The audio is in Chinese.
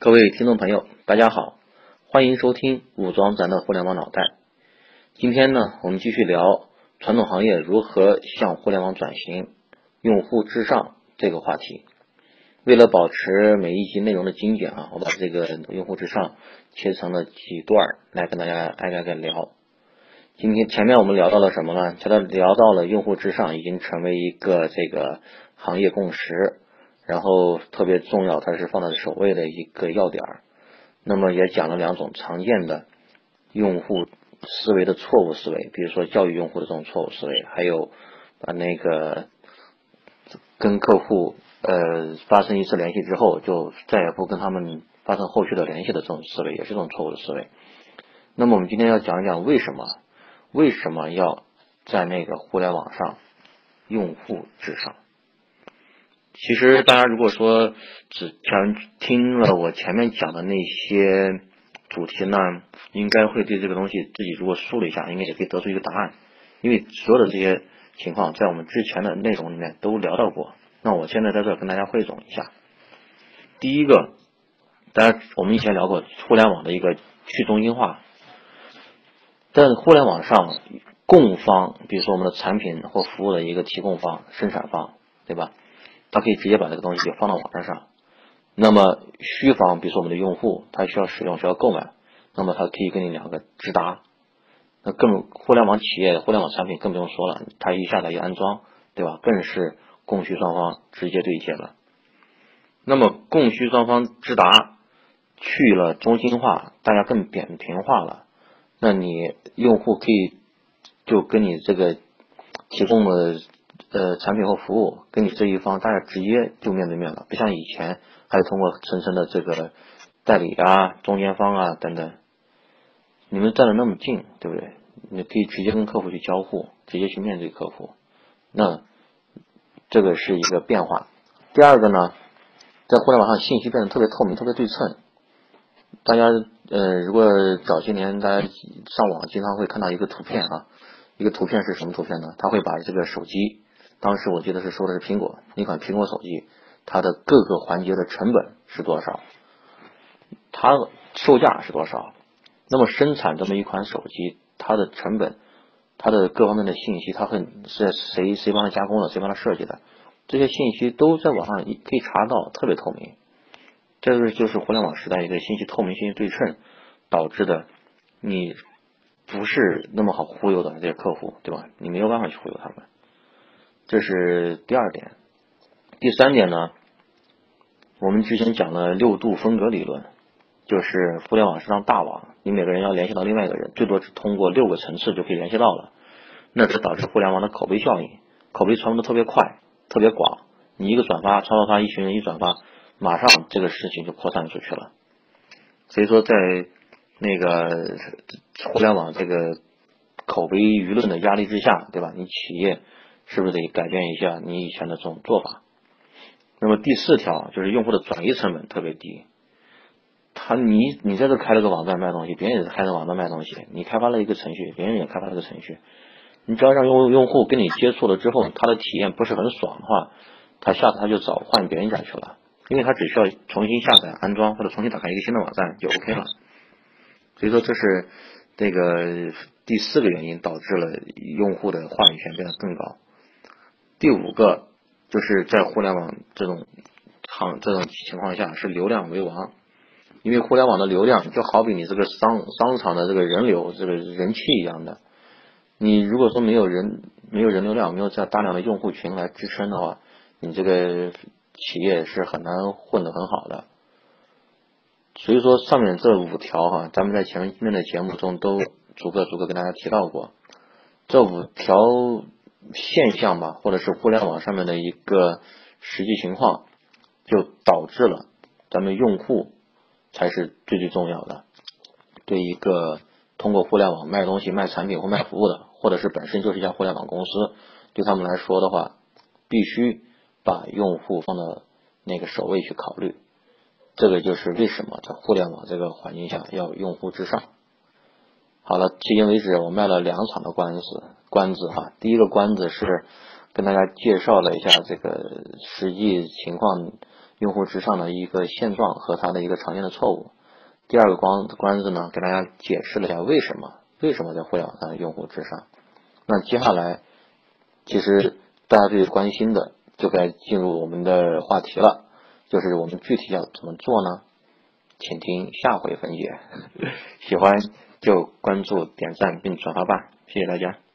各位听众朋友，大家好，欢迎收听武装咱的互联网脑袋。今天呢，我们继续聊传统行业如何向互联网转型，用户至上这个话题。为了保持每一集内容的精简啊，我把这个用户至上切成了几段来跟大家挨个个聊。今天前面我们聊到了什么呢？前面聊到了用户至上已经成为一个这个行业共识。然后特别重要，它是放在首位的一个要点。那么也讲了两种常见的用户思维的错误思维，比如说教育用户的这种错误思维，还有把那个跟客户呃发生一次联系之后，就再也不跟他们发生后续的联系的这种思维，也是这种错误的思维。那么我们今天要讲一讲为什么为什么要在那个互联网上用户至上。其实，大家如果说只全听了我前面讲的那些主题呢，应该会对这个东西自己如果梳理一下，应该也可以得出一个答案。因为所有的这些情况在我们之前的内容里面都聊到过。那我现在在这跟大家汇总一下。第一个，大家我们以前聊过互联网的一个去中心化，在互联网上，供方，比如说我们的产品或服务的一个提供方、生产方，对吧？他可以直接把这个东西给放到网站上，那么需方，比如说我们的用户，他需要使用、需要购买，那么他可以跟你两个直达。那更互联网企业、互联网产品更不用说了，他一下载一安装，对吧？更是供需双方直接对接了。那么供需双方直达去了中心化，大家更扁平化了。那你用户可以就跟你这个提供的。呃，产品和服务跟你这一方，大家直接就面对面了，不像以前还得通过层层的这个代理啊、中间方啊等等。你们站的那么近，对不对？你可以直接跟客户去交互，直接去面对客户。那这个是一个变化。第二个呢，在互联网上信息变得特别透明、特别对称。大家呃，如果早些年大家上网，经常会看到一个图片啊，一个图片是什么图片呢？他会把这个手机。当时我记得是说的是苹果一款苹果手机，它的各个环节的成本是多少？它售价是多少？那么生产这么一款手机，它的成本，它的各方面的信息，它会是谁谁帮它加工的，谁帮它设计的？这些信息都在网上可以查到，特别透明。这个就是互联网时代一个信息透明、信息对称导致的，你不是那么好忽悠的这些客户，对吧？你没有办法去忽悠他们。这是第二点，第三点呢？我们之前讲了六度分隔理论，就是互联网是张大网，你每个人要联系到另外一个人，最多只通过六个层次就可以联系到了。那这导致互联网的口碑效应，口碑传播的特别快、特别广。你一个转发，超发发，一群人一转发，马上这个事情就扩散出去了。所以说，在那个互联网这个口碑舆论的压力之下，对吧？你企业。是不是得改变一下你以前的这种做法？那么第四条就是用户的转移成本特别低。他你你在这开了个网站卖东西，别人也是开个网站卖东西，你开发了一个程序，别人也开发了个程序，你只要让用用户跟你接触了之后，他的体验不是很爽的话，他下次他就找换别人家去了，因为他只需要重新下载安装或者重新打开一个新的网站就 OK 了。所以说这是这个第四个原因导致了用户的话语权变得更高。第五个就是在互联网这种行这种情况下是流量为王，因为互联网的流量就好比你这个商商场的这个人流这个人气一样的，你如果说没有人没有人流量，没有这大量的用户群来支撑的话，你这个企业是很难混得很好的。所以说上面这五条哈，咱们在前面的节目中都逐个逐个跟大家提到过，这五条。现象吧，或者是互联网上面的一个实际情况，就导致了咱们用户才是最最重要的。对一个通过互联网卖东西、卖产品或卖服务的，或者是本身就是一家互联网公司，对他们来说的话，必须把用户放到那个首位去考虑。这个就是为什么在互联网这个环境下要用户至上。好了，迄今为止我卖了两场的官司，关子哈。第一个关子是跟大家介绍了一下这个实际情况，用户之上的一个现状和它的一个常见的错误。第二个关关子呢，给大家解释了一下为什么为什么在互联网上用户至上。那接下来，其实大家最关心的就该进入我们的话题了，就是我们具体要怎么做呢？请听下回分解。喜欢就关注、点赞并转发吧，谢谢大家。